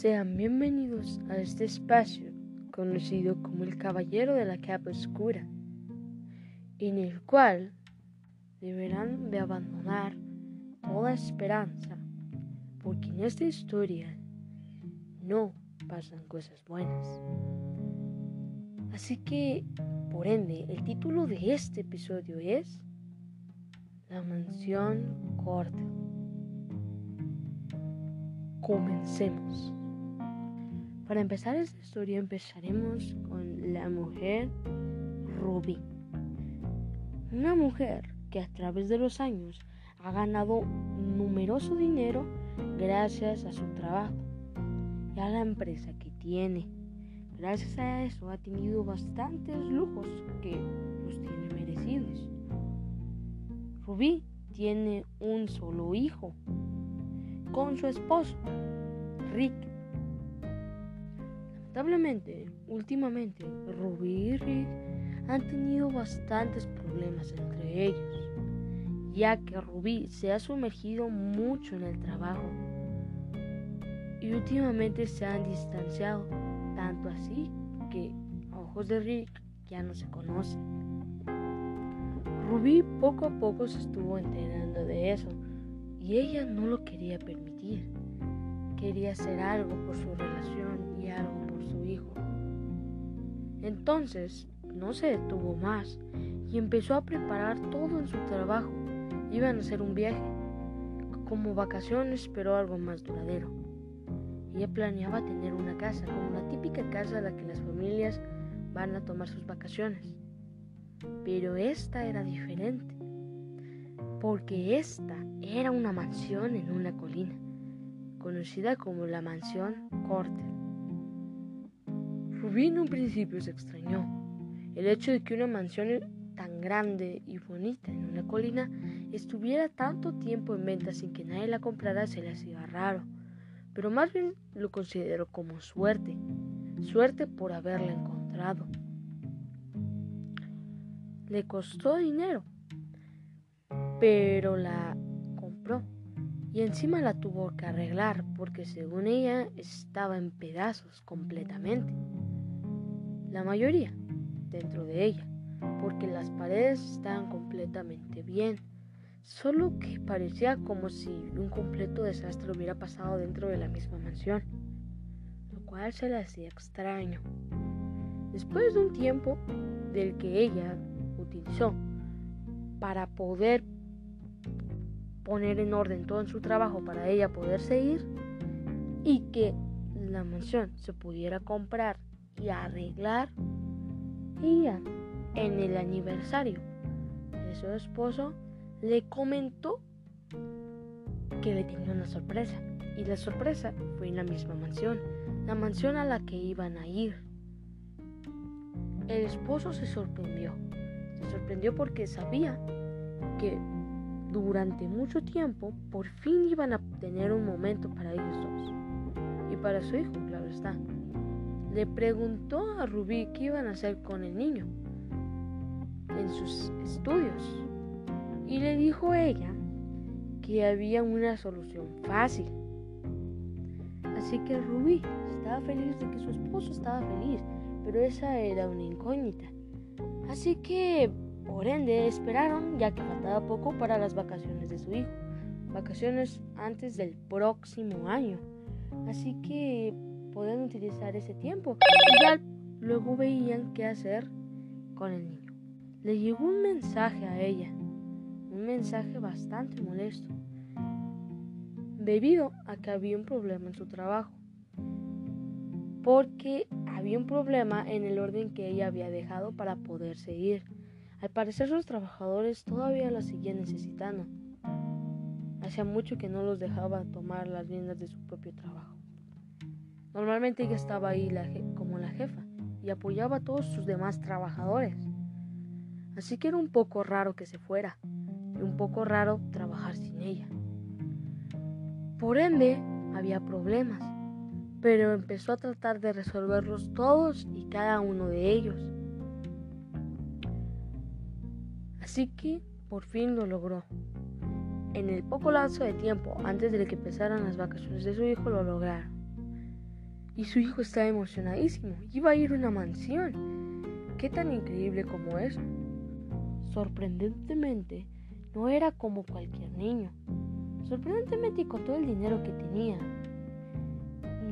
Sean bienvenidos a este espacio conocido como el Caballero de la Capa Oscura, en el cual deberán de abandonar toda esperanza, porque en esta historia no pasan cosas buenas. Así que, por ende, el título de este episodio es La mansión corta. Comencemos. Para empezar esta historia empezaremos con la mujer Ruby. Una mujer que a través de los años ha ganado numeroso dinero gracias a su trabajo y a la empresa que tiene. Gracias a eso ha tenido bastantes lujos que los tiene merecidos. Rubí tiene un solo hijo con su esposo, Rick. Lamentablemente, últimamente, Rubí y Rick han tenido bastantes problemas entre ellos, ya que Rubí se ha sumergido mucho en el trabajo y últimamente se han distanciado tanto así que a ojos de Rick ya no se conocen. Rubí poco a poco se estuvo enterando de eso y ella no lo quería permitir. Quería hacer algo por su relación y algo su hijo. Entonces no se detuvo más y empezó a preparar todo en su trabajo. Iban a hacer un viaje, como vacaciones, pero algo más duradero. Ella planeaba tener una casa, como la típica casa a la que las familias van a tomar sus vacaciones. Pero esta era diferente, porque esta era una mansión en una colina, conocida como la mansión Corte. Rubí en un principio se extrañó. El hecho de que una mansión tan grande y bonita en una colina estuviera tanto tiempo en venta sin que nadie la comprara se le hacía raro pero más bien lo considero como suerte, suerte por haberla encontrado. Le costó dinero, pero la compró y encima la tuvo que arreglar porque según ella estaba en pedazos completamente. La mayoría dentro de ella, porque las paredes estaban completamente bien solo que parecía como si un completo desastre hubiera pasado dentro de la misma mansión, lo cual se le hacía extraño. Después de un tiempo del que ella utilizó para poder poner en orden todo su trabajo para ella poder seguir y que la mansión se pudiera comprar y arreglar, ella en el aniversario de su esposo le comentó que le tenía una sorpresa. Y la sorpresa fue en la misma mansión, la mansión a la que iban a ir. El esposo se sorprendió. Se sorprendió porque sabía que durante mucho tiempo por fin iban a tener un momento para ellos dos. Y para su hijo, claro está. Le preguntó a Rubí qué iban a hacer con el niño en sus estudios y le dijo ella que había una solución fácil. Así que Rubí estaba feliz de que su esposo estaba feliz, pero esa era una incógnita. Así que, por ende, esperaron ya que faltaba poco para las vacaciones de su hijo. Vacaciones antes del próximo año. Así que podían utilizar ese tiempo. Y ya luego veían qué hacer con el niño. Le llegó un mensaje a ella un mensaje bastante molesto, debido a que había un problema en su trabajo, porque había un problema en el orden que ella había dejado para poder seguir. Al parecer sus trabajadores todavía la seguían necesitando. Hacía mucho que no los dejaba tomar las riendas de su propio trabajo. Normalmente ella estaba ahí como la jefa y apoyaba a todos sus demás trabajadores. Así que era un poco raro que se fuera un poco raro trabajar sin ella. Por ende, había problemas, pero empezó a tratar de resolverlos todos y cada uno de ellos. Así que por fin lo logró. En el poco lapso de tiempo antes de que empezaran las vacaciones de su hijo lo lograron. Y su hijo estaba emocionadísimo. Iba a ir a una mansión. ¿Qué tan increíble como eso? Sorprendentemente, no era como cualquier niño. Sorprendentemente, con todo el dinero que tenía,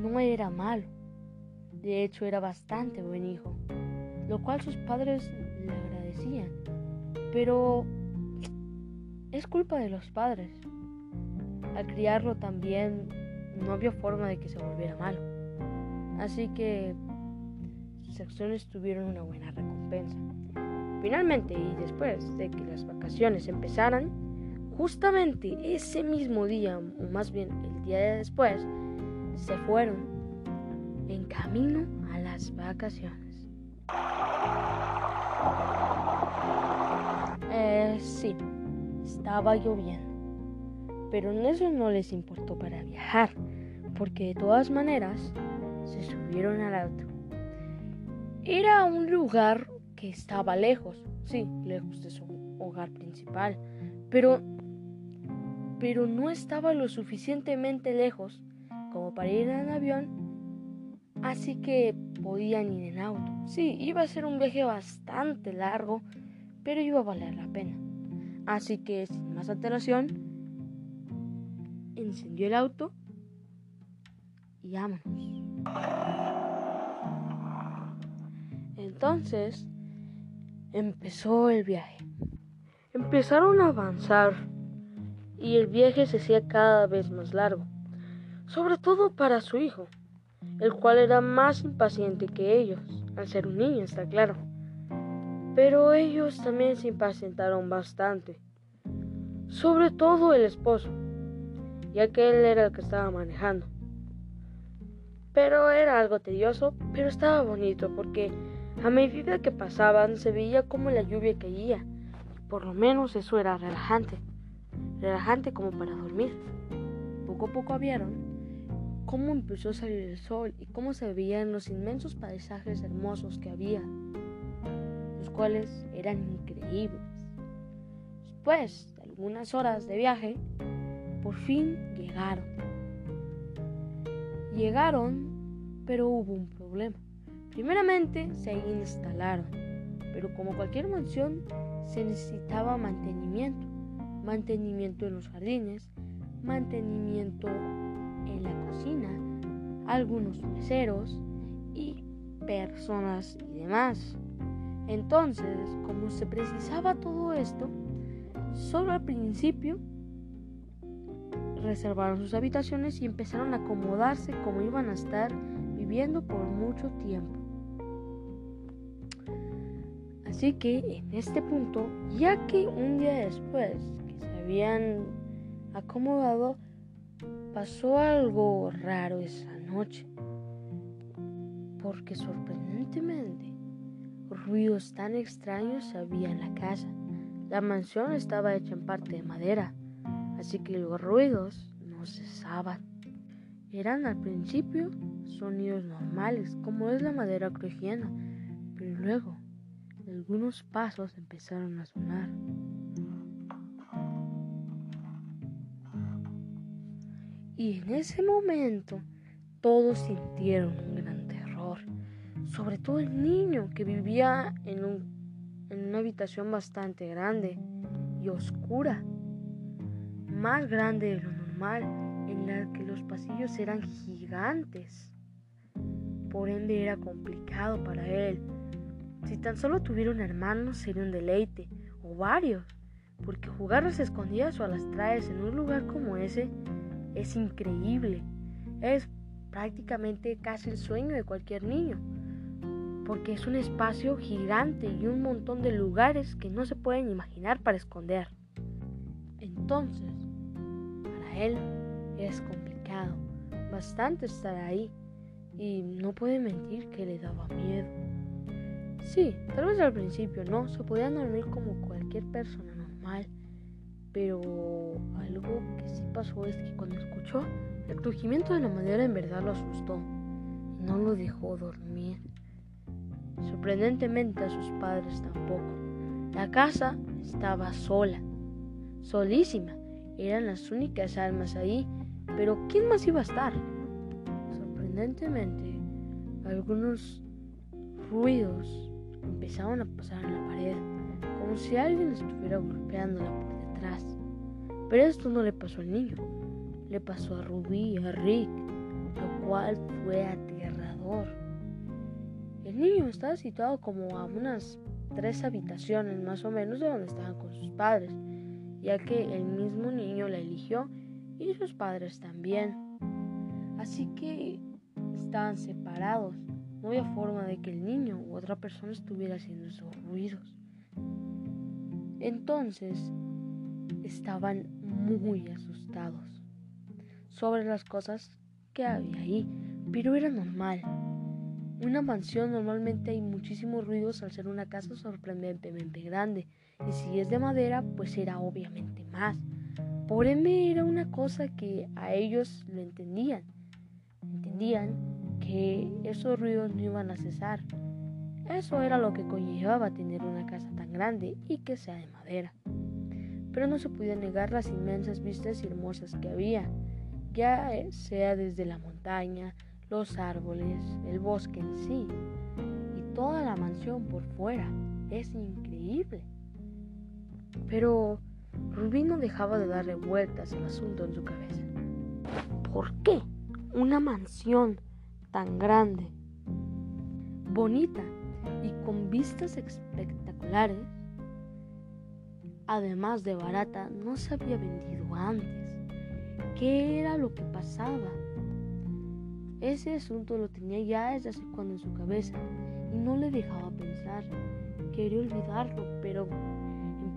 no era malo. De hecho, era bastante buen hijo, lo cual sus padres le agradecían. Pero es culpa de los padres. Al criarlo también no había forma de que se volviera malo. Así que sus acciones tuvieron una buena recompensa. Finalmente, y después de que las vacaciones empezaran, justamente ese mismo día, o más bien el día de después, se fueron en camino a las vacaciones. Eh, sí, estaba lloviendo, pero en eso no les importó para viajar, porque de todas maneras se subieron al auto. Era un lugar que estaba lejos, sí, lejos de su hogar principal, pero pero no estaba lo suficientemente lejos como para ir en avión, así que podían ir en auto. Sí, iba a ser un viaje bastante largo, pero iba a valer la pena. Así que sin más alteración, encendió el auto Entonces empezó el viaje. Empezaron a avanzar y el viaje se hacía cada vez más largo, sobre todo para su hijo, el cual era más impaciente que ellos, al ser un niño, está claro. Pero ellos también se impacientaron bastante, sobre todo el esposo, ya que él era el que estaba manejando. Pero era algo tedioso, pero estaba bonito porque a medida que pasaban se veía como la lluvia caía. Por lo menos eso era relajante. Relajante como para dormir. Poco a poco vieron cómo empezó a salir el sol y cómo se veían los inmensos paisajes hermosos que había, los cuales eran increíbles. Después de algunas horas de viaje, por fin llegaron. Llegaron, pero hubo un problema. Primeramente se instalaron, pero como cualquier mansión se necesitaba mantenimiento. Mantenimiento en los jardines, mantenimiento en la cocina, algunos meseros y personas y demás. Entonces, como se precisaba todo esto, solo al principio reservaron sus habitaciones y empezaron a acomodarse como iban a estar por mucho tiempo. Así que en este punto, ya que un día después que se habían acomodado, pasó algo raro esa noche. Porque sorprendentemente, ruidos tan extraños había en la casa. La mansión estaba hecha en parte de madera, así que los ruidos no cesaban. Eran al principio sonidos normales, como es la madera crujiendo, pero luego algunos pasos empezaron a sonar. Y en ese momento todos sintieron un gran terror, sobre todo el niño que vivía en, en una habitación bastante grande y oscura, más grande de lo normal, en la que los pasillos eran gigantes. Por ende era complicado para él si tan solo tuviera un hermano sería un deleite, o varios, porque jugar a las escondidas o a las traes en un lugar como ese es increíble. Es prácticamente casi el sueño de cualquier niño, porque es un espacio gigante y un montón de lugares que no se pueden imaginar para esconder. Entonces, para él es complicado, bastante estar ahí, y no puede mentir que le daba miedo. Sí, tal vez al principio no, se podía dormir como cualquier persona normal, pero algo que sí pasó es que cuando escuchó el crujimiento de la madera en verdad lo asustó y no lo dejó dormir. Sorprendentemente a sus padres tampoco. La casa estaba sola, solísima. Eran las únicas almas ahí, pero ¿quién más iba a estar? Sorprendentemente, algunos ruidos empezaban a pasar en la pared, como si alguien estuviera golpeándola por detrás. Pero esto no le pasó al niño, le pasó a Ruby y a Rick, lo cual fue aterrador. El niño estaba situado como a unas tres habitaciones más o menos de donde estaban con sus padres, ya que el mismo niño la eligió y sus padres también. Así que estaban separados. No había forma de que el niño u otra persona estuviera haciendo esos ruidos. Entonces estaban muy asustados sobre las cosas que había ahí, pero era normal. Una mansión normalmente hay muchísimos ruidos al ser una casa sorprendentemente grande, y si es de madera, pues era obviamente más. Por ende era una cosa que a ellos lo entendían. Entendían que esos ruidos no iban a cesar. Eso era lo que conllevaba tener una casa tan grande y que sea de madera. Pero no se podía negar las inmensas vistas hermosas que había, ya sea desde la montaña, los árboles, el bosque en sí y toda la mansión por fuera. Es increíble. Pero Rubí no dejaba de darle vueltas al asunto en su cabeza. ¿Por qué una mansión tan grande, bonita y con vistas espectaculares, además de barata, no se había vendido antes? ¿Qué era lo que pasaba? Ese asunto lo tenía ya desde hace cuando en su cabeza y no le dejaba pensar. Quería olvidarlo, pero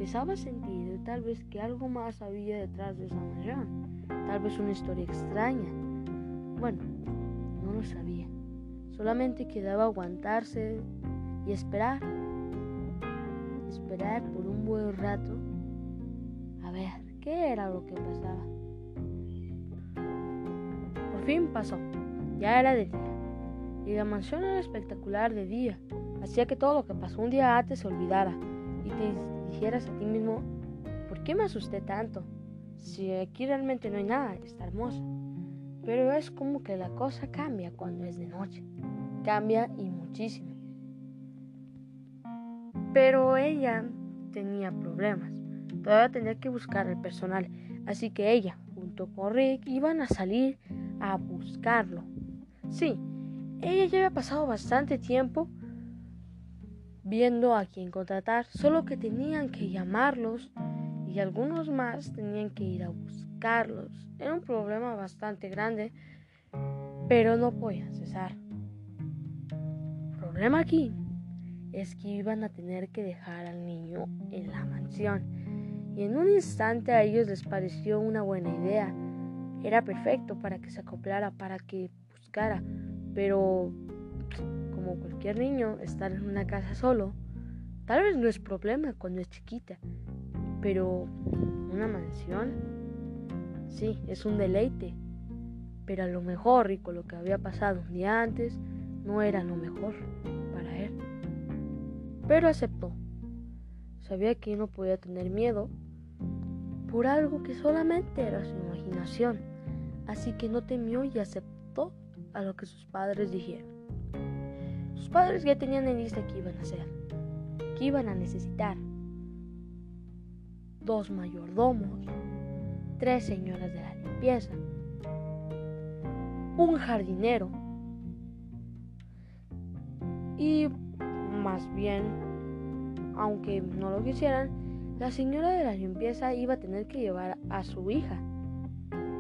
empezaba a sentir tal vez que algo más había detrás de esa mansión, tal vez una historia extraña. Bueno, no lo sabía. Solamente quedaba aguantarse y esperar. Esperar por un buen rato a ver qué era lo que pasaba. Por fin pasó. Ya era de día. Y la mansión era espectacular de día. Hacía que todo lo que pasó un día antes se olvidara. Y te dijeras a ti mismo, ¿por qué me asusté tanto? Si aquí realmente no hay nada, está hermosa. Pero es como que la cosa cambia cuando es de noche. Cambia y muchísimo. Pero ella tenía problemas. Todavía tenía que buscar el personal. Así que ella, junto con Rick, iban a salir a buscarlo. Sí, ella ya había pasado bastante tiempo viendo a quién contratar, solo que tenían que llamarlos y algunos más tenían que ir a buscarlos. Era un problema bastante grande, pero no podían cesar. El problema aquí es que iban a tener que dejar al niño en la mansión. Y en un instante a ellos les pareció una buena idea. Era perfecto para que se acoplara, para que buscara, pero como cualquier niño, estar en una casa solo, tal vez no es problema cuando es chiquita, pero una mansión, sí, es un deleite, pero a lo mejor y con lo que había pasado un día antes, no era lo mejor para él. Pero aceptó. Sabía que no podía tener miedo por algo que solamente era su imaginación, así que no temió y aceptó a lo que sus padres dijeron. Padres ya tenían en lista qué iban a hacer, qué iban a necesitar. Dos mayordomos, tres señoras de la limpieza, un jardinero y más bien, aunque no lo quisieran, la señora de la limpieza iba a tener que llevar a su hija,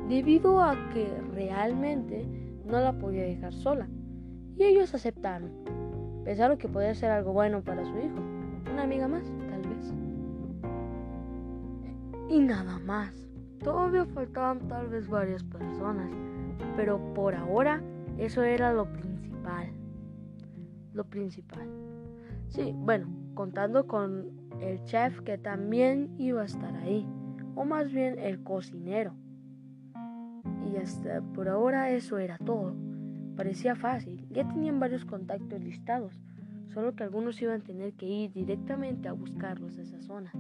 debido a que realmente no la podía dejar sola. Y ellos aceptaron. Pensaron que podía ser algo bueno para su hijo. Una amiga más, tal vez. Y nada más. Todavía faltaban tal vez varias personas. Pero por ahora eso era lo principal. Lo principal. Sí, bueno, contando con el chef que también iba a estar ahí. O más bien el cocinero. Y hasta por ahora eso era todo. Parecía fácil, ya tenían varios contactos listados, solo que algunos iban a tener que ir directamente a buscarlos a esa zona.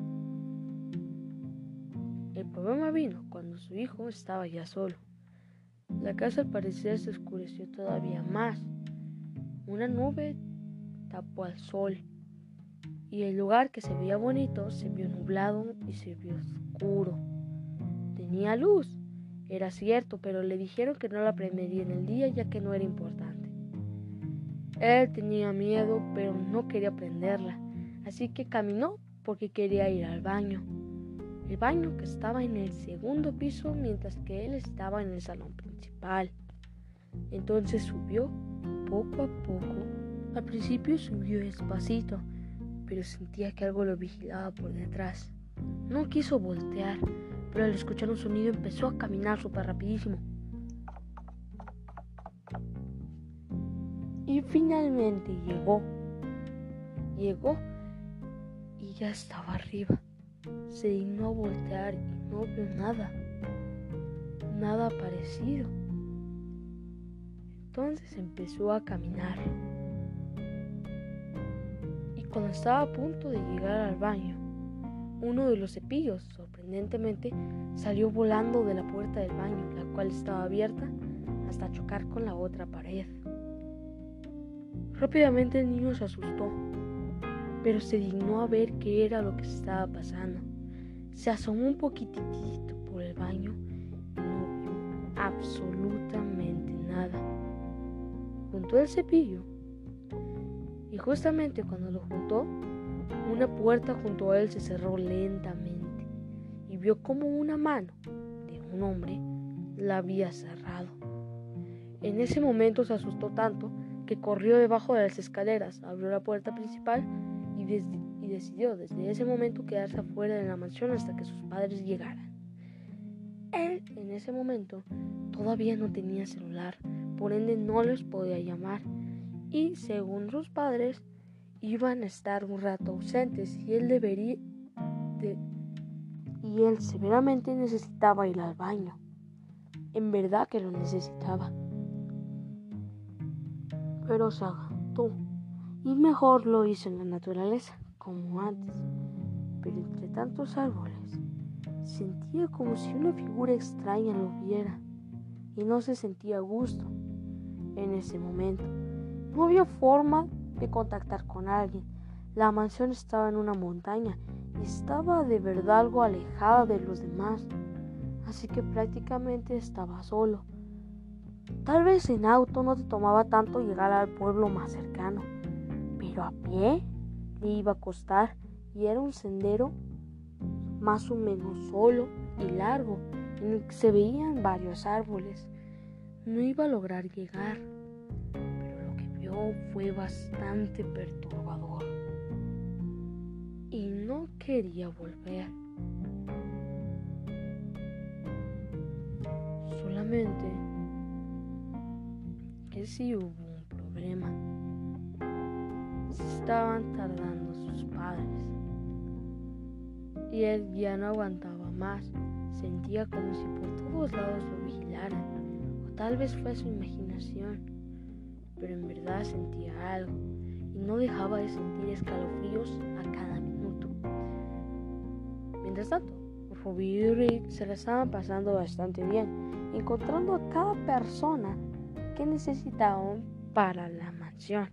El problema vino cuando su hijo estaba ya solo. La casa al parecer se oscureció todavía más. una nube tapó al sol y el lugar que se veía bonito se vio nublado y se vio oscuro. Tenía luz, era cierto, pero le dijeron que no la prendería en el día ya que no era importante. Él tenía miedo, pero no quería prenderla, así que caminó porque quería ir al baño. El baño que estaba en el segundo piso mientras que él estaba en el salón principal. Entonces subió poco a poco. Al principio subió despacito, pero sentía que algo lo vigilaba por detrás. No quiso voltear, pero al escuchar un sonido empezó a caminar súper rapidísimo. Y finalmente llegó. Llegó y ya estaba arriba. Se dignó a voltear y no vio nada. Nada parecido. Entonces empezó a caminar. Y cuando estaba a punto de llegar al baño, uno de los cepillos, sorprendentemente, salió volando de la puerta del baño, la cual estaba abierta, hasta chocar con la otra pared. Rápidamente el niño se asustó, pero se dignó a ver qué era lo que estaba pasando. Se asomó un poquitito por el baño y no vio absolutamente nada juntó el cepillo y justamente cuando lo juntó, una puerta junto a él se cerró lentamente y vio como una mano de un hombre la había cerrado. En ese momento se asustó tanto que corrió debajo de las escaleras, abrió la puerta principal y, decidió desde ese momento quedarse afuera de la mansión hasta que sus padres llegaran. Él en ese momento todavía no tenía celular, por ende no les podía llamar y según sus padres iban a estar un rato ausentes y él debería y él severamente necesitaba ir al baño. En verdad que lo necesitaba. Pero se agotó y mejor lo hizo en la naturaleza, como antes. Pero entre tantos árboles sentía como si una figura extraña lo viera y no se sentía a gusto en ese momento. No había forma contactar con alguien. La mansión estaba en una montaña y estaba de verdad algo alejada de los demás, así que prácticamente estaba solo. Tal vez en auto no te tomaba tanto llegar al pueblo más cercano, pero a pie le iba a costar y era un sendero más o menos solo y largo en el que se veían varios árboles. No iba a lograr llegar, fue bastante perturbador y no quería volver. Solamente que si hubo un problema. Se estaban tardando sus padres y él ya no aguantaba más. Sentía como si por todos lados lo vigilaran, o tal vez fue su imaginación, pero en verdad sentía algo y no dejaba de sentir escalofríos a cada minuto. Mientras tanto, Ruby y Rick se la estaban pasando bastante bien, encontrando a cada persona que necesitaban para la mansión.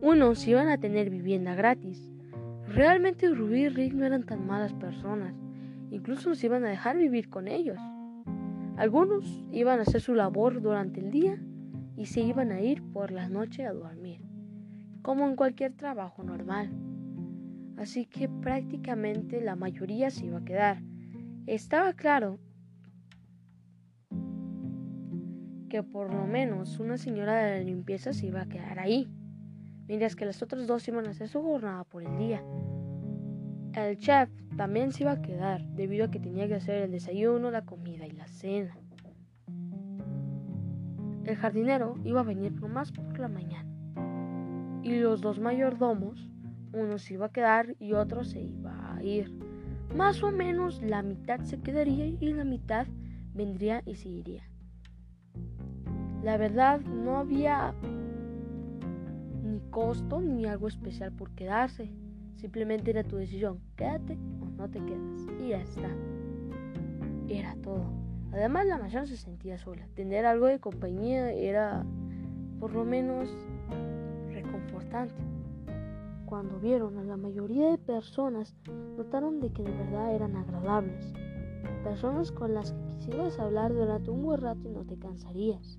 Unos iban a tener vivienda gratis, Realmente Rubí y Rick no eran tan malas personas, incluso nos iban a dejar vivir con ellos. Algunos iban a hacer su labor durante el día y se iban a ir por la noche a dormir, como en cualquier trabajo normal. Así que prácticamente la mayoría se iba a quedar. Estaba claro que por lo menos una señora de la limpieza se iba a quedar ahí mientras que las otras dos iban a hacer su jornada por el día. El chef también se iba a quedar debido a que tenía que hacer el desayuno, la comida y la cena. El jardinero iba a venir nomás por la mañana. Y los dos mayordomos, uno se iba a quedar y otro se iba a ir. Más o menos la mitad se quedaría y la mitad vendría y se iría. La verdad no había costo ni algo especial por quedarse. Simplemente era tu decisión, quédate o no te quedas. Y ya está. Era todo. Además la mansión se sentía sola. Tener algo de compañía era por lo menos importante. Cuando vieron a la mayoría de personas, notaron de que de verdad eran agradables. Personas con las que quisieras hablar durante un buen rato y no te cansarías.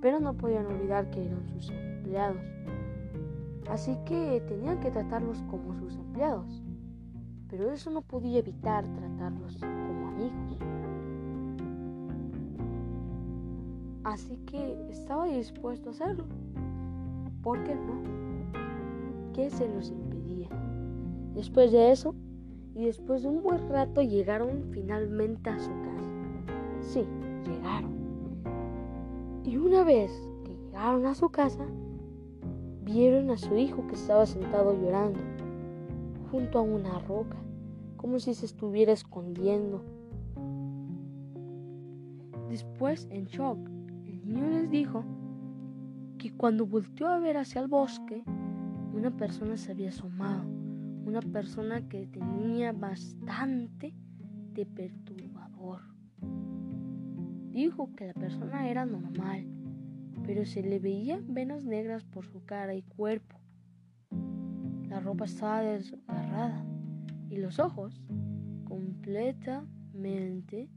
Pero no podían olvidar que eran sus empleados. Así que tenían que tratarlos como sus empleados. Pero eso no podía evitar tratarlos como amigos. Así que estaba dispuesto a hacerlo. ¿Por qué no? ¿Qué se los impedía? Después de eso, y después de un buen rato llegaron finalmente a su casa. Sí, llegaron. Y una vez que llegaron a su casa, vieron a su hijo que estaba sentado llorando junto a una roca, como si se estuviera escondiendo. Después, en shock, niño les dijo que cuando volteó a ver hacia el bosque, una persona se había asomado, una persona que tenía bastante de perturbador. Dijo que la persona era normal, pero se le veían venas negras por su cara y cuerpo. La ropa estaba desgarrada y los ojos completamente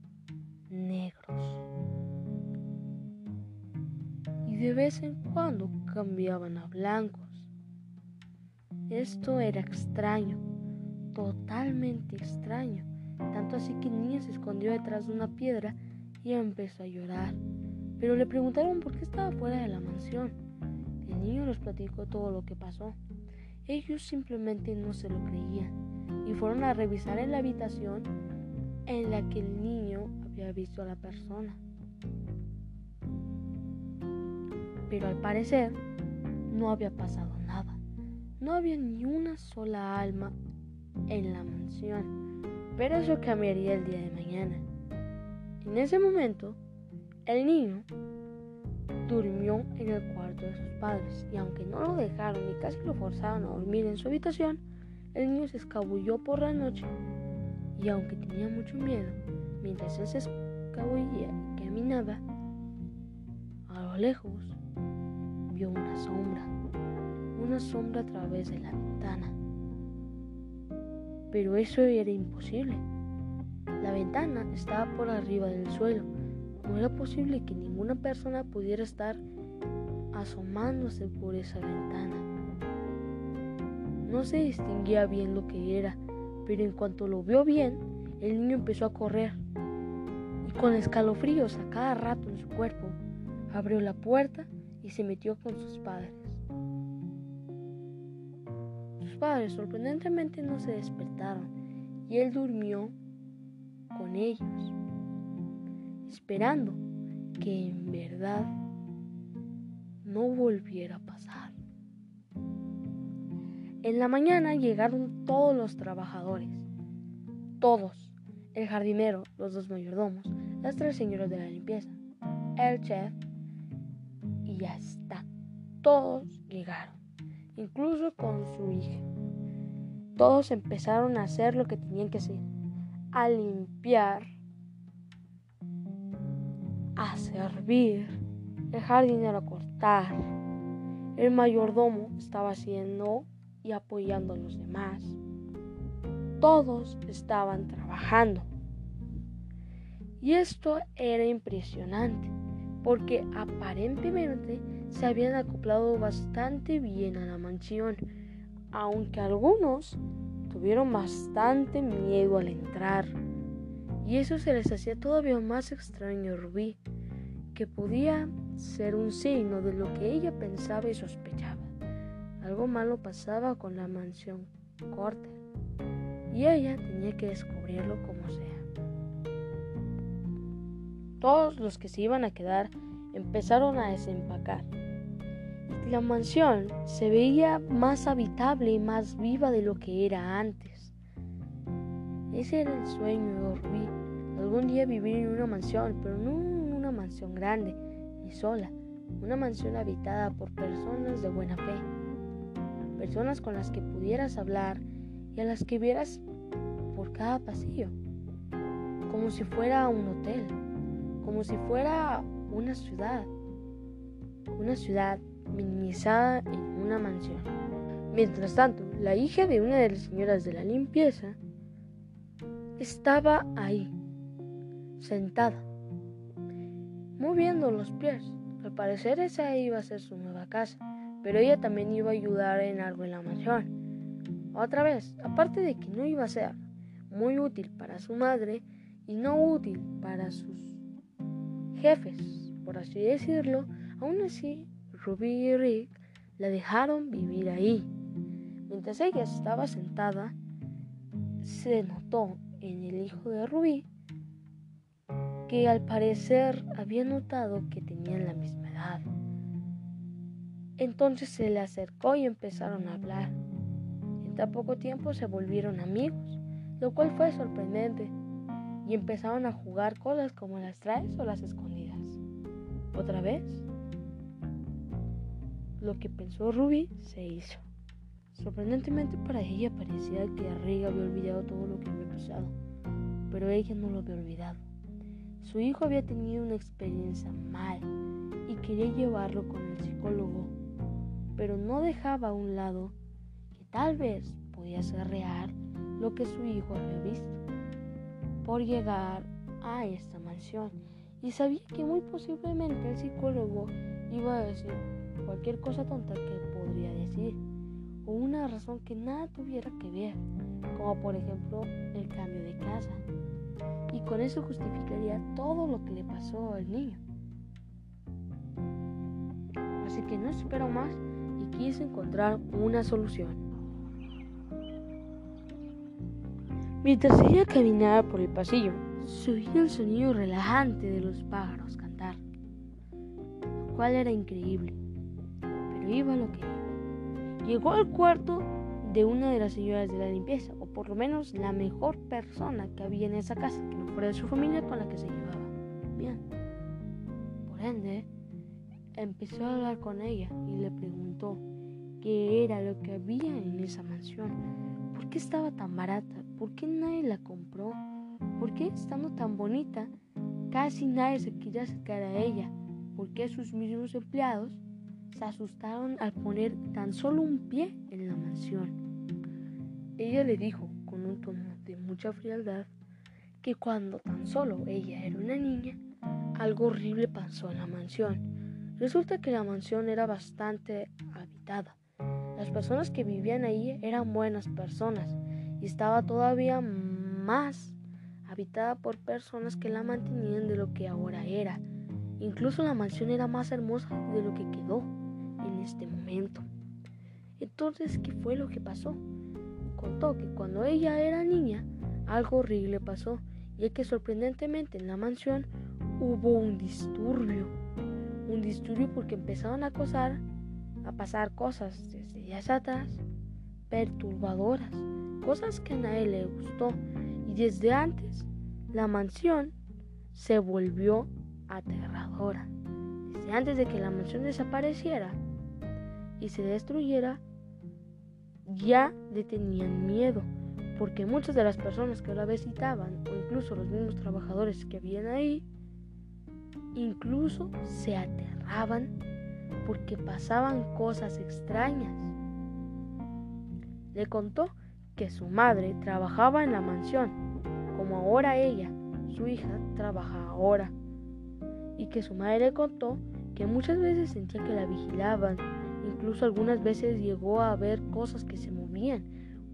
negros de vez en cuando cambiaban a blancos. Esto era extraño, totalmente extraño, tanto así que el niño se escondió detrás de una piedra y empezó a llorar. Pero le preguntaron por qué estaba fuera de la mansión. El niño les platicó todo lo que pasó. Ellos simplemente no se lo creían y fueron a revisar en la habitación en la que el niño había visto a la persona. Pero al parecer no había pasado nada. No había ni una sola alma en la mansión, pero eso cambiaría el día de mañana. En ese momento, el niño durmió en el cuarto de sus padres y aunque no lo dejaron y casi lo forzaron a dormir en su habitación, el niño se escabulló por la noche y aunque tenía mucho miedo, mientras él se escabullía y caminaba, a lo lejos vio una sombra, una sombra a través de la ventana. Pero eso era imposible. La ventana estaba por arriba del suelo. No era posible que ninguna persona pudiera estar asomándose por esa ventana. No se distinguía bien lo que era, pero en cuanto lo vio bien, el niño empezó a correr. Y con escalofríos a cada rato en su cuerpo, abrió la puerta y se metió con sus padres. Sus padres sorprendentemente no se despertaron y él durmió con ellos, esperando que en verdad no volviera a pasar. En la mañana llegaron todos los trabajadores, todos, el jardinero, los dos mayordomos, las tres señoras de la limpieza, el chef y ya está. Todos llegaron, incluso con su hija. Todos empezaron a hacer lo que tenían que hacer, a limpiar, a servir, el jardinero a cortar. El mayordomo estaba haciendo y apoyando a los demás. Todos estaban trabajando. Y esto era impresionante porque aparentemente se habían acoplado bastante bien a la mansión, aunque algunos tuvieron bastante miedo al entrar. Y eso se les hacía todavía más extraño a Rubí, que podía ser un signo de lo que ella pensaba y sospechaba. Algo malo pasaba con la mansión corte y ella tenía que descubrirlo como sea. Todos los que se iban a quedar empezaron a desempacar. La mansión se veía más habitable y más viva de lo que era antes. Ese era el sueño de Orbi, algún día vivir en una mansión, pero no una mansión grande ni sola, una mansión habitada por personas de buena fe, personas con las que pudieras hablar y a las que vieras por cada pasillo, como si fuera un hotel como si fuera una ciudad, una ciudad minimizada en una mansión. Mientras tanto, la hija de una de las señoras de la limpieza estaba ahí, sentada, moviendo los pies. Al parecer esa iba a ser su nueva casa, pero ella también iba a ayudar en algo en la mansión. Otra vez, aparte de que no iba a ser muy útil para su madre y no útil para sus jefes, por así decirlo, aún así Ruby y Rick la dejaron vivir ahí. Mientras ella estaba sentada, se notó en el hijo de Ruby que al parecer había notado que tenían la misma edad. Entonces se le acercó y empezaron a hablar. En tan poco tiempo se volvieron amigos, lo cual fue sorprendente, y empezaron a jugar cosas como las traes o las escondidas. ¿Otra vez? Lo que pensó Ruby se hizo. Sorprendentemente para ella parecía que Rick había olvidado todo lo que había pasado, pero ella no lo había olvidado. Su hijo había tenido una experiencia mal y quería llevarlo con el psicólogo, pero no dejaba a un lado que tal vez podía ser real lo que su hijo había visto por llegar a esta mansión y sabía que muy posiblemente el psicólogo iba a decir cualquier cosa tonta que podría decir, o una razón que nada tuviera que ver, como por ejemplo el cambio de casa. Y con eso justificaría todo lo que le pasó al niño. Así que no espero más y quise encontrar una solución. Mientras ella caminaba por el pasillo, se oía el sonido relajante de los pájaros cantar, lo cual era increíble iba lo que iba. Llegó al cuarto de una de las señoras de la limpieza, o por lo menos la mejor persona que había en esa casa, que no fuera de su familia con la que se llevaba. Bien. Por ende, empezó a hablar con ella y le preguntó qué era lo que había en esa mansión, por qué estaba tan barata, por qué nadie la compró, por qué estando tan bonita casi nadie se quería acercar a ella, por qué sus mismos empleados se asustaron al poner tan solo un pie en la mansión. Ella le dijo con un tono de mucha frialdad que cuando tan solo ella era una niña, algo horrible pasó en la mansión. Resulta que la mansión era bastante habitada. Las personas que vivían ahí eran buenas personas estaba todavía más habitada por personas que la mantenían de lo que ahora era. Incluso la mansión era más hermosa de lo que quedó en este momento. Entonces, ¿qué fue lo que pasó? Contó que cuando ella era niña, algo horrible pasó, y que sorprendentemente en la mansión hubo un disturbio. Un disturbio porque empezaron a acosar, a pasar cosas desde días atrás, perturbadoras, cosas que a nadie le gustó. Y desde antes, la mansión se volvió aterradora. Desde antes de que la mansión desapareciera, y se destruyera, ya le tenían miedo, porque muchas de las personas que la visitaban, o incluso los mismos trabajadores que habían ahí, incluso se aterraban porque pasaban cosas extrañas. Le contó que su madre trabajaba en la mansión, como ahora ella, su hija, trabaja ahora, y que su madre le contó que muchas veces sentía que la vigilaban Incluso algunas veces llegó a ver cosas que se movían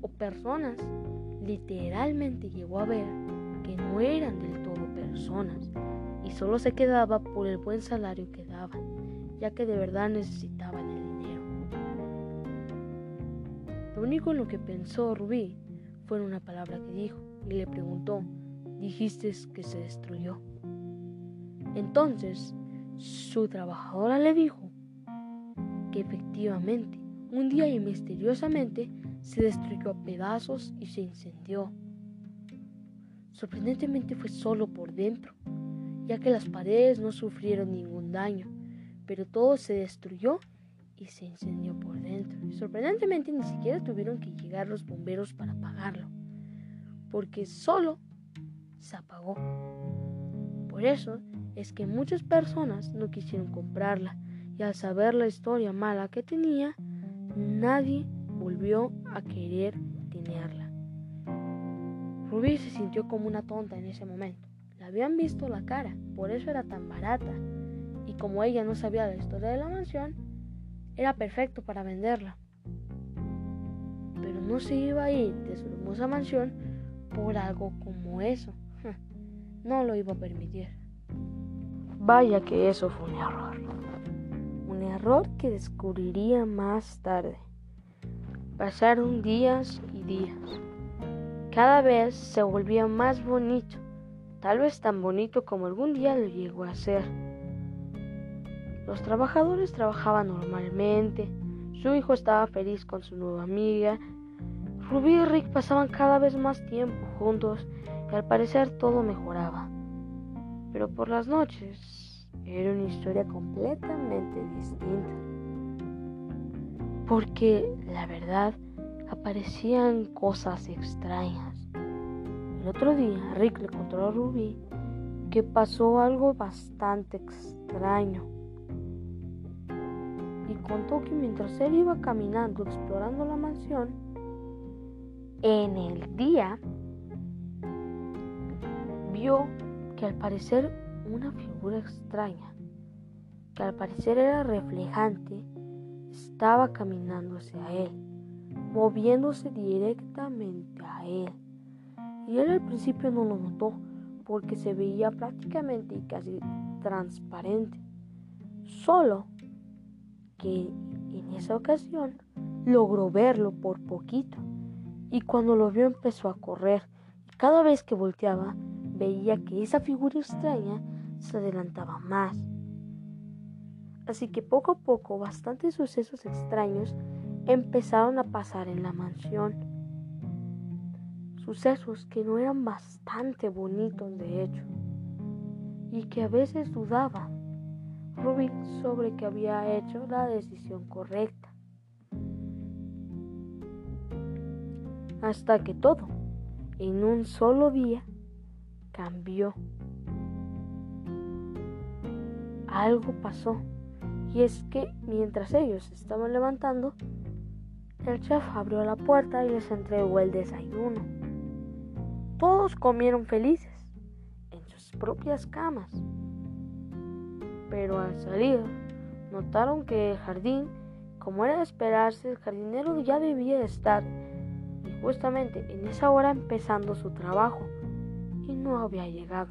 o personas. Literalmente llegó a ver que no eran del todo personas y solo se quedaba por el buen salario que daban, ya que de verdad necesitaban Lo único en lo que pensó Rubí fue una palabra que dijo y le preguntó, dijiste que se destruyó. Entonces, su trabajadora le dijo que efectivamente, un día y misteriosamente se destruyó a pedazos y se incendió. Sorprendentemente fue solo por dentro, ya que las paredes no sufrieron ningún daño, pero todo se destruyó y se incendió por dentro. Y sorprendentemente ni siquiera tuvieron que llegar los bomberos para apagarlo, porque solo se apagó. Por eso es que muchas personas no quisieron comprarla y al saber la historia mala que tenía, nadie volvió a querer tenerla. Ruby se sintió como una tonta en ese momento. Le habían visto la cara, por eso era tan barata. Y como ella no sabía la historia de la mansión, era perfecto para venderla. Pero no se iba a ir de su hermosa mansión por algo como eso. No lo iba a permitir. Vaya que eso fue un error. Un error que descubriría más tarde. Pasaron días y días. Cada vez se volvía más bonito, tal vez tan bonito como algún día lo llegó a ser. Los trabajadores trabajaban normalmente, su hijo estaba feliz con su nueva amiga, Rubí y Rick pasaban cada vez más tiempo juntos y al parecer todo mejoraba. Pero por las noches era una historia completamente distinta. Porque la verdad aparecían cosas extrañas. El otro día Rick le contó a Ruby que pasó algo bastante extraño. Que mientras él iba caminando explorando la mansión, en el día vio que al parecer una figura extraña, que al parecer era reflejante, estaba caminando hacia él moviéndose directamente a él. Y él al principio no lo notó porque se veía prácticamente y casi transparente. Solo que en esa ocasión logró verlo por poquito. Y cuando lo vio empezó a correr. Y cada vez que volteaba veía que esa figura extraña se adelantaba más. Así que poco a poco bastantes sucesos extraños empezaron a pasar en la mansión. Sucesos que no eran bastante bonitos de hecho y que a veces dudaba Ruby sobre que había hecho la decisión correcta. Hasta que todo, en un solo día, cambió. Algo pasó, y es que mientras ellos estaban levantando, el chef abrió la puerta y les entregó el desayuno. Todos comieron felices en sus propias camas. Pero al salir, notaron que el jardín, como era de esperarse, el jardinero ya debía estar y justamente en esa hora empezando su trabajo y no había llegado.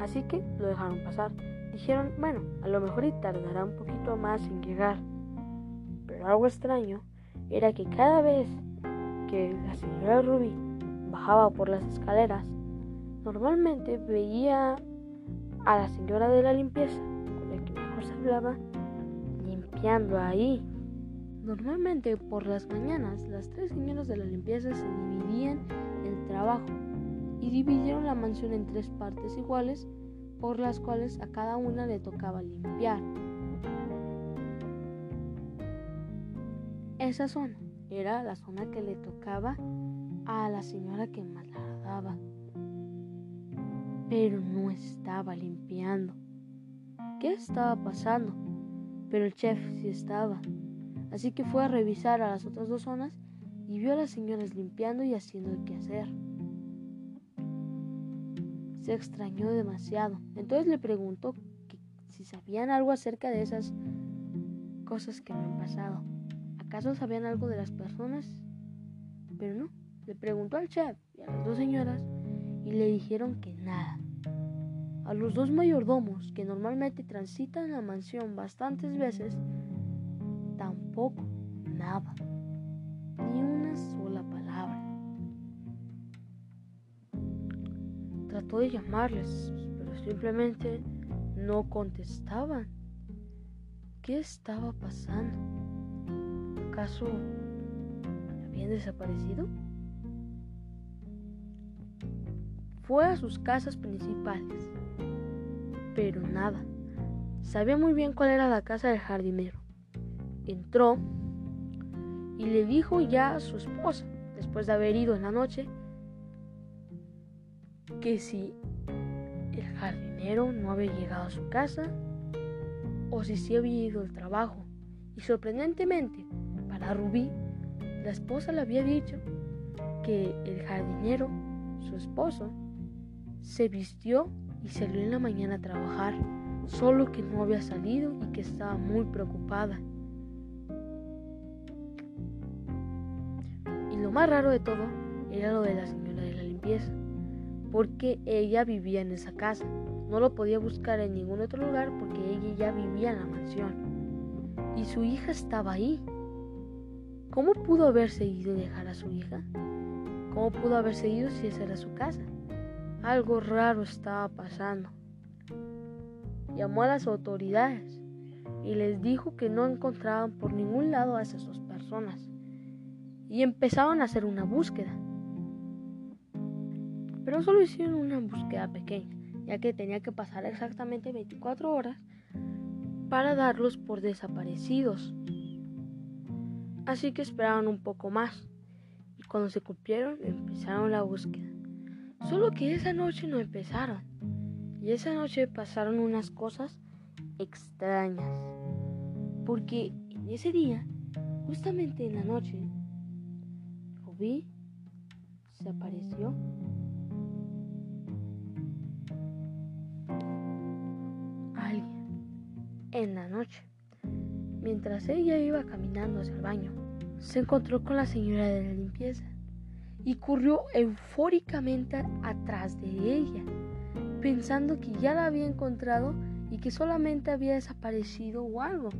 Así que lo dejaron pasar. Dijeron, bueno, a lo mejor y tardará un poquito más en llegar algo extraño era que cada vez que la señora Ruby bajaba por las escaleras, normalmente veía a la señora de la limpieza, con la que mejor se hablaba, limpiando ahí. Normalmente por las mañanas las tres señoras de la limpieza se dividían el trabajo y dividieron la mansión en tres partes iguales por las cuales a cada una le tocaba limpiar. Esa zona era la zona que le tocaba a la señora que más la daba. Pero no estaba limpiando. ¿Qué estaba pasando? Pero el chef sí estaba. Así que fue a revisar a las otras dos zonas y vio a las señoras limpiando y haciendo el quehacer. Se extrañó demasiado. Entonces le preguntó si sabían algo acerca de esas cosas que me han pasado. ¿Acaso sabían algo de las personas? Pero no, le preguntó al chef y a las dos señoras y le dijeron que nada. A los dos mayordomos que normalmente transitan la mansión bastantes veces, tampoco nada, ni una sola palabra. Trató de llamarles, pero simplemente no contestaban. ¿Qué estaba pasando? ¿Acaso habían desaparecido? Fue a sus casas principales, pero nada. Sabía muy bien cuál era la casa del jardinero. Entró y le dijo ya a su esposa, después de haber ido en la noche, que si el jardinero no había llegado a su casa, o si se había ido al trabajo. Y sorprendentemente, para Rubí, la esposa le había dicho que el jardinero, su esposo, se vistió y salió en la mañana a trabajar, solo que no había salido y que estaba muy preocupada. Y lo más raro de todo era lo de la señora de la limpieza, porque ella vivía en esa casa. No lo podía buscar en ningún otro lugar porque ella ya vivía en la mansión. Y su hija estaba ahí. ¿Cómo pudo haberse ido y dejar a su hija? ¿Cómo pudo haberse ido si esa era su casa? Algo raro estaba pasando. Llamó a las autoridades y les dijo que no encontraban por ningún lado a esas dos personas y empezaron a hacer una búsqueda. Pero solo hicieron una búsqueda pequeña, ya que tenía que pasar exactamente 24 horas para darlos por desaparecidos. Así que esperaron un poco más y cuando se cumplieron empezaron la búsqueda. Solo que esa noche no empezaron. Y esa noche pasaron unas cosas extrañas. Porque en ese día, justamente en la noche, Rubí se apareció. Alguien en la noche. Mientras ella iba caminando hacia el baño, se encontró con la señora de la limpieza y corrió eufóricamente atrás de ella, pensando que ya la había encontrado y que solamente había desaparecido o algo.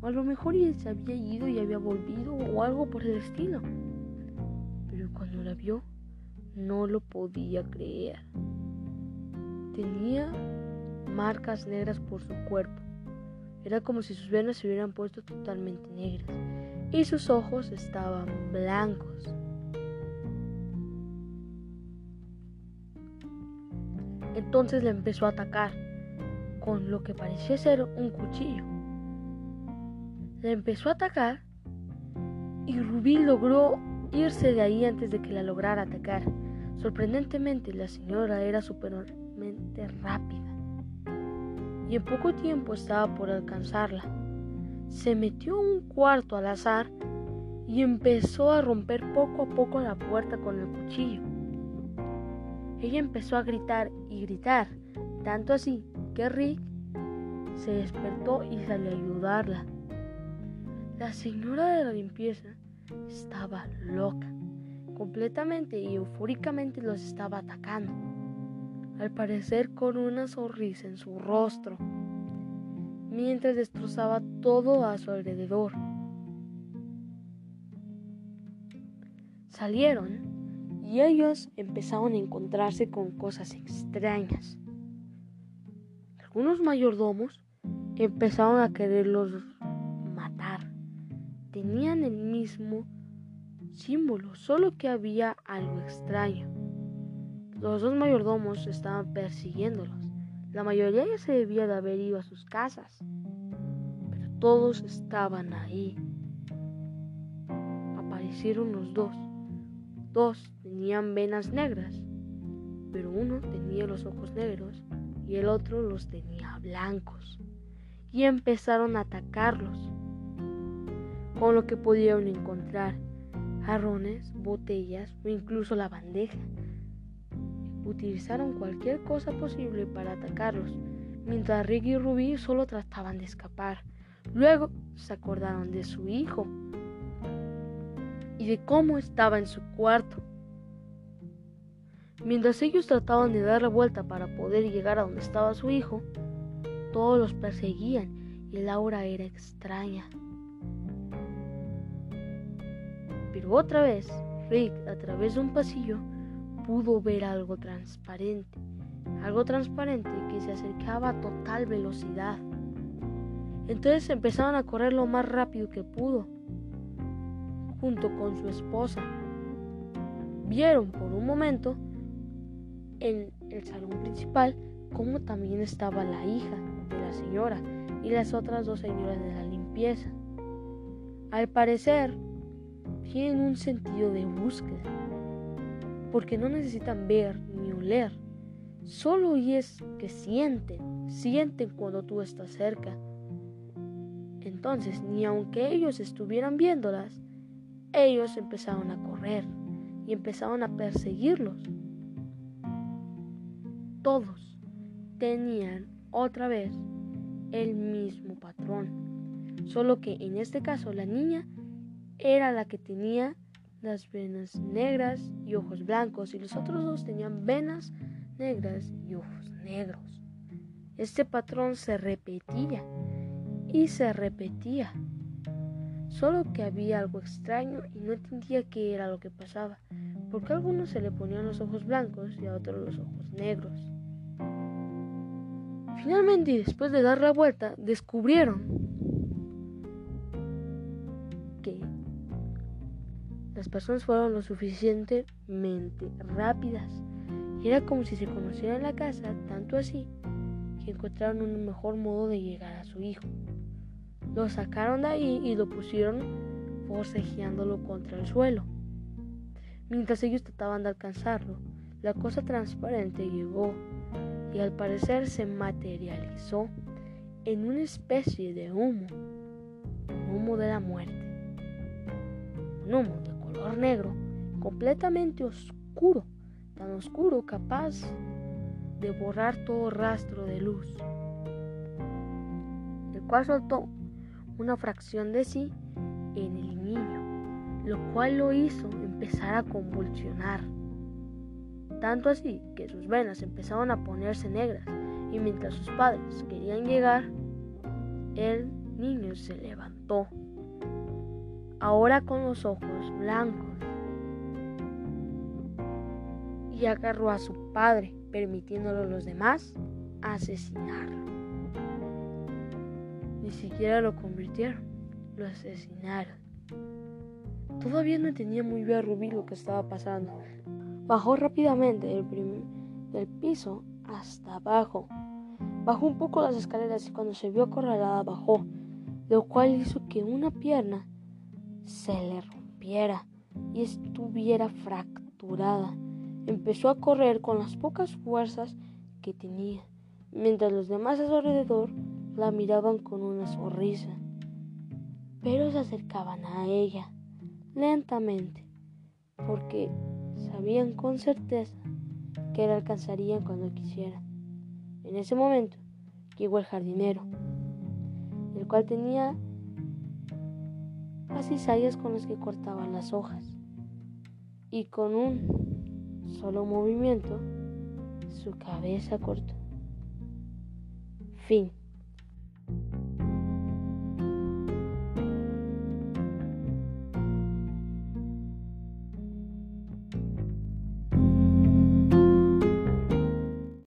O a lo mejor se había ido y había volvido o algo por el estilo. Pero cuando la vio, no lo podía creer. Tenía marcas negras por su cuerpo. Era como si sus venas se hubieran puesto totalmente negras y sus ojos estaban blancos. Entonces le empezó a atacar con lo que parecía ser un cuchillo. Le empezó a atacar y Rubí logró irse de ahí antes de que la lograra atacar. Sorprendentemente, la señora era supermente rápida y en poco tiempo estaba por alcanzarla. Se metió un cuarto al azar y empezó a romper poco a poco la puerta con el cuchillo. Ella empezó a gritar y gritar, tanto así que Rick se despertó y salió a ayudarla. La señora de la limpieza estaba loca, completamente y eufóricamente los estaba atacando, al parecer con una sonrisa en su rostro, mientras destrozaba todo a su alrededor. Salieron y ellos empezaron a encontrarse con cosas extrañas. Algunos mayordomos empezaron a quererlos matar. Tenían el mismo símbolo, solo que había algo extraño. Los dos mayordomos estaban persiguiéndolos. La mayoría ya se debía de haber ido a sus casas, pero todos estaban ahí. Aparecieron los dos. Dos tenían venas negras, pero uno tenía los ojos negros y el otro los tenía blancos. Y empezaron a atacarlos con lo que pudieron encontrar, jarrones, botellas o incluso la bandeja. Utilizaron cualquier cosa posible para atacarlos, mientras Rick y Ruby solo trataban de escapar. Luego se acordaron de su hijo y de cómo estaba en su cuarto. Mientras ellos trataban de dar la vuelta para poder llegar a donde estaba su hijo, todos los perseguían y la hora era extraña. Pero otra vez, Rick, a través de un pasillo, pudo ver algo transparente, algo transparente que se acercaba a total velocidad. Entonces empezaron a correr lo más rápido que pudo junto con su esposa. Vieron por un momento en el salón principal como también estaba la hija de la señora y las otras dos señoras de la limpieza. Al parecer, tienen un sentido de búsqueda, porque no necesitan ver ni oler, solo y es que sienten, sienten cuando tú estás cerca. Entonces, ni aunque ellos estuvieran viéndolas, ellos empezaron a correr y empezaron a perseguirlos. Todos tenían otra vez el mismo patrón, solo que en este caso la niña era la que tenía las venas negras y ojos blancos y los otros dos tenían venas negras y ojos negros. Este patrón se repetía y se repetía. Solo que había algo extraño y no entendía qué era lo que pasaba, porque a algunos se le ponían los ojos blancos y a otros los ojos negros. Finalmente, después de dar la vuelta, descubrieron que las personas fueron lo suficientemente rápidas. Y era como si se conocieran la casa, tanto así, que encontraron un mejor modo de llegar a su hijo. Lo sacaron de ahí y lo pusieron forcejeándolo contra el suelo. Mientras ellos trataban de alcanzarlo, la cosa transparente llegó y al parecer se materializó en una especie de humo, humo de la muerte. Un humo de color negro, completamente oscuro, tan oscuro capaz de borrar todo rastro de luz, el cual soltó una fracción de sí en el niño, lo cual lo hizo empezar a convulsionar. Tanto así que sus venas empezaron a ponerse negras y mientras sus padres querían llegar, el niño se levantó, ahora con los ojos blancos, y agarró a su padre, permitiéndolo a los demás asesinarlo siquiera lo convirtieron, lo asesinaron. Todavía no entendía muy bien Rubí lo que estaba pasando. Bajó rápidamente del, piso hasta abajo. Bajó un poco las escaleras y cuando se vio acorralada bajó, lo cual hizo que una pierna se le rompiera y estuviera fracturada. Empezó a correr con las pocas fuerzas que tenía, mientras los demás a su alrededor la miraban con una sonrisa, pero se acercaban a ella lentamente, porque sabían con certeza que la alcanzarían cuando quisieran. En ese momento llegó el jardinero, el cual tenía las cizallas con las que cortaban las hojas, y con un solo movimiento su cabeza cortó. Fin.